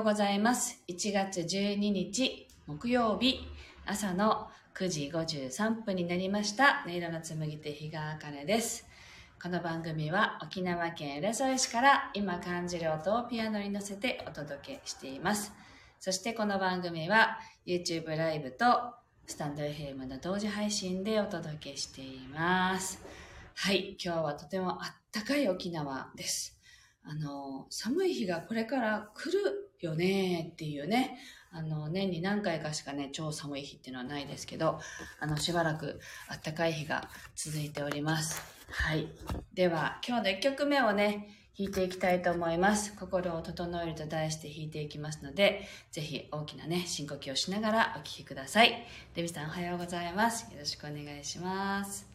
ようございます。1月12日木曜日朝の9時53分になりました。音色の紡ぎ手日川茜です。この番組は沖縄県浦添市から今感じる音をピアノに乗せてお届けしています。そしてこの番組は YouTube ライブとスタンド FM の同時配信でお届けしています。はい、今日はとてもあったかい沖縄です。あの、寒い日がこれから来るよねっていうね、あの、年に何回かしかね、超寒い日っていうのはないですけど、あの、しばらくあったかい日が続いております。はい。では、今日の1曲目をね、弾いていきたいと思います。心を整えると題して弾いていきますので、ぜひ大きなね、深呼吸をしながらお聴きください。デビさんおはようございます。よろしくお願いします。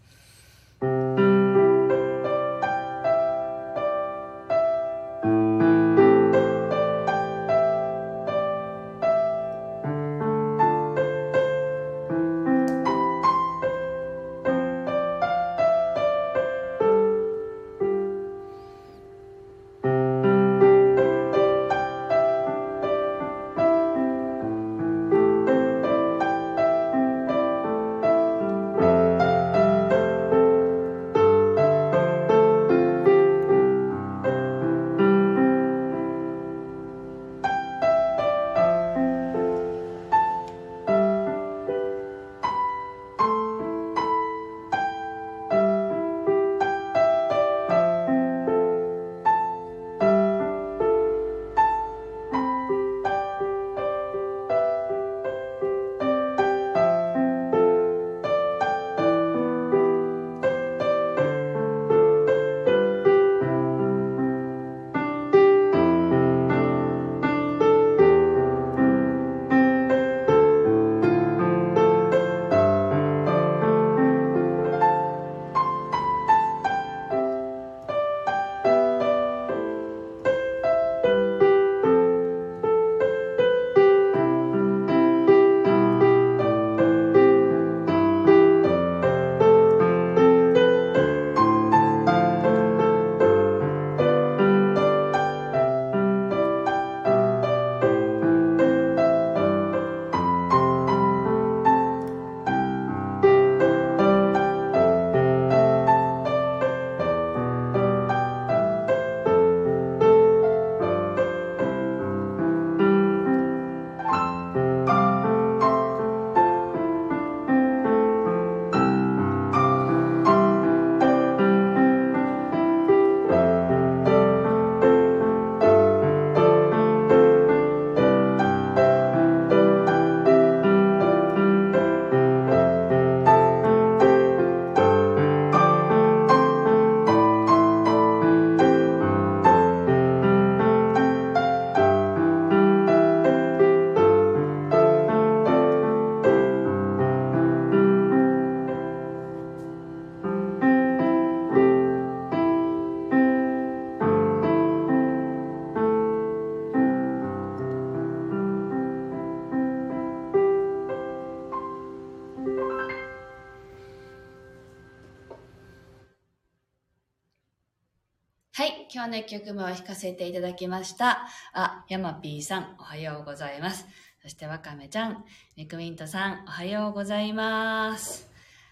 はい、今日の1曲目を弾かせていただきました。あ、ヤマピーさん、おはようございます。そしてワカメちゃん、ミクミントさん、おはようございます。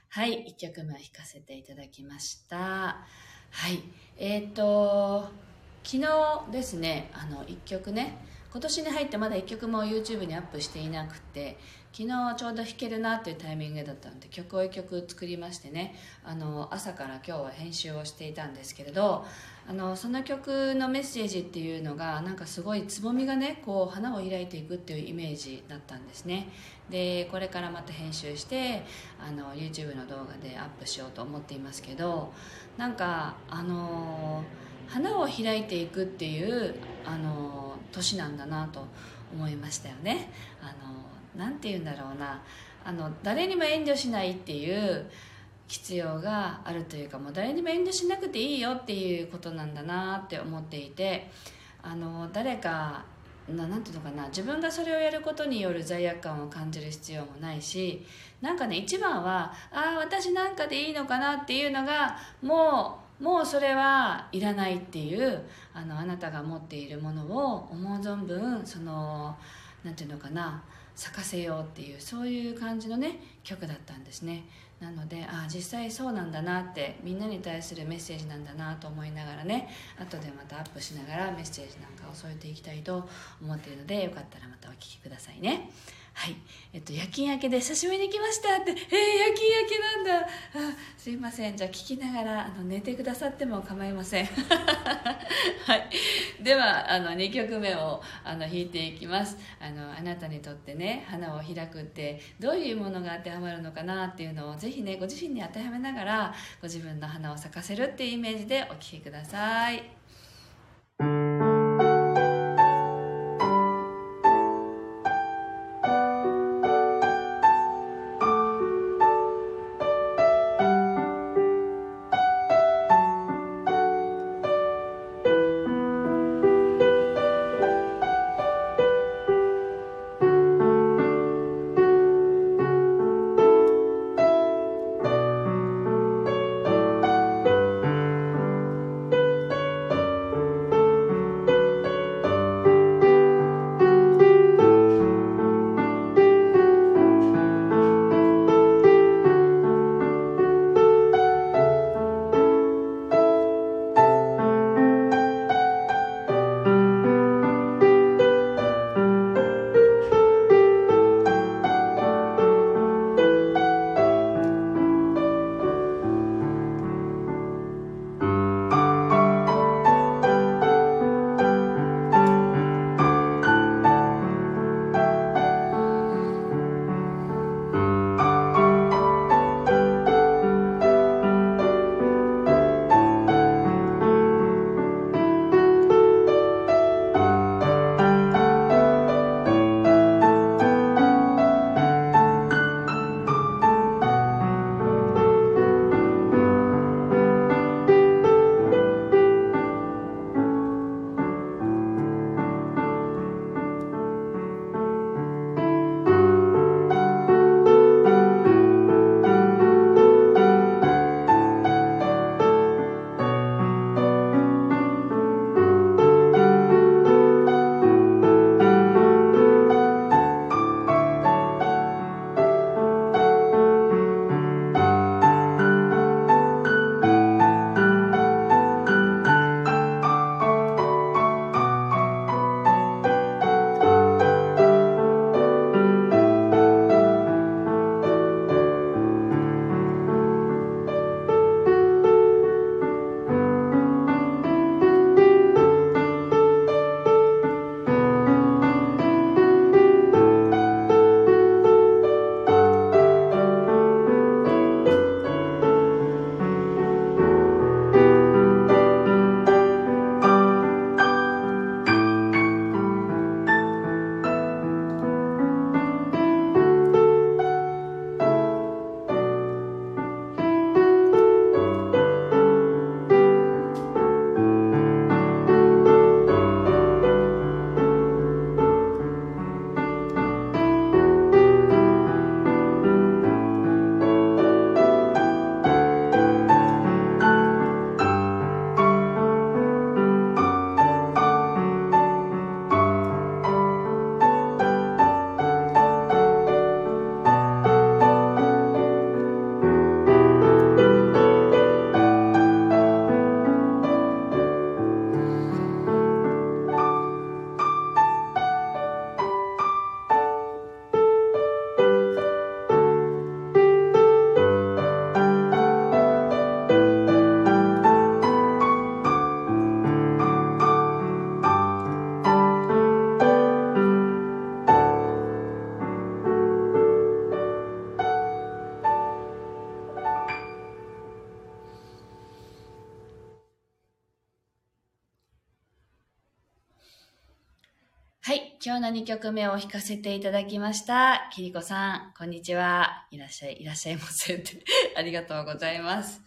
はい、1曲目を弾かせていただきました。はい、えっ、ー、と、昨日ですね、あの、1曲ね、今年に入ってまだ1曲も YouTube にアップしていなくて昨日ちょうど弾けるなっていうタイミングだったので曲を1曲作りましてねあの朝から今日は編集をしていたんですけれどあのその曲のメッセージっていうのがなんかすごいつぼみがねこう花を開いていくっていうイメージだったんですね。でこれからまた編集してあの YouTube の動画でアップしようと思っていますけどなんかあの花を開いていくっていうあの年なんだなと思いましたよね。あのなんて言うんだろうな。あの誰にも遠慮しないっていう必要があるというかもう誰にも遠慮しなくていいよっていうことなんだなって思っていてあの誰かななていうのかな自分がそれをやることによる罪悪感を感じる必要もないしなんかね一番はああ私なんかでいいのかなっていうのがもうもうそれはいらないっていうあのあなたが持っているものを思う存分そのなんていうのかな咲かせようっていうそういう感じのね曲だったんですね。なのでああ実際そうなんだなってみんなに対するメッセージなんだなと思いながらね後でまたアップしながらメッセージなんかを添えていきたいと思っているのでよかったらまたお聴きくださいね。はい。えっと、夜勤明けで久しぶりに来ましたって、えー、夜勤明けなんだ。あすいません。じゃあ聞きながら、あの、寝てくださっても構いません。はい。では、あの、2曲目を、あの、弾いていきます。あの、あなたにとってね、花を開くって、どういうものが当てはまるのかなっていうのを、ぜひね、ご自身に当てはめながら、ご自分の花を咲かせるっていうイメージでお聴きください。今日の2曲目を弾かせていただきました。キリコさん、こんにちは。いらっしゃい、いらっしゃいませ。ありがとうございます。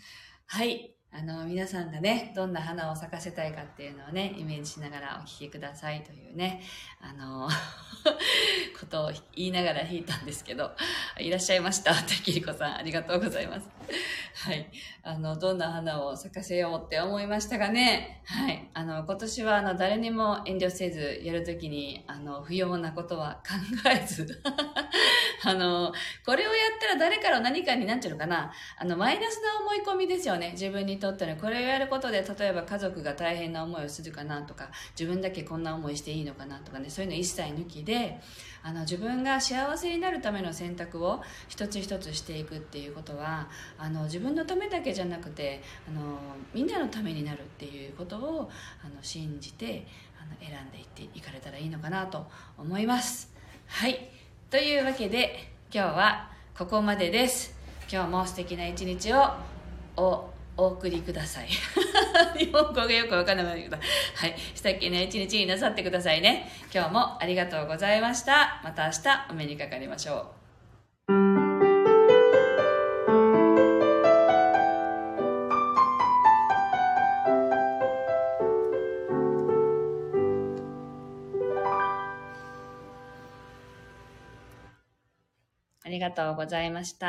はい。あの、皆さんがね、どんな花を咲かせたいかっていうのをね、イメージしながらお聞きくださいというね、あの、ことを言いながら弾いたんですけど、いらっしゃいました。てキリコさん、ありがとうございます。はい。あの、どんな花を咲かせようって思いましたがね、はい。あの、今年は、あの、誰にも遠慮せず、やるときに、あの、不要なことは考えず、あの、これをやったら誰から何かになっちゃうのかな？あの、マイナスな思い込みですよね。自分にとっての。これをやることで、例えば家族が大変な思いをするかなとか、自分だけこんな思いしていいのかなとかね、そういうの一切抜きで、あの、自分が幸せになるための選択を一つ一つしていくっていうことは、あの、自分のためだけじゃなくて、あの、みんなのためになるっていうことを、あの、信じて、あの、選んでいっていかれたらいいのかなと思います。はい。というわけで今日はここまでです。今日も素敵な一日をおお送りください。日本語がよくわからないけどはい。素敵な一日になさってくださいね。今日もありがとうございました。また明日お目にかかりましょう。がとうございました。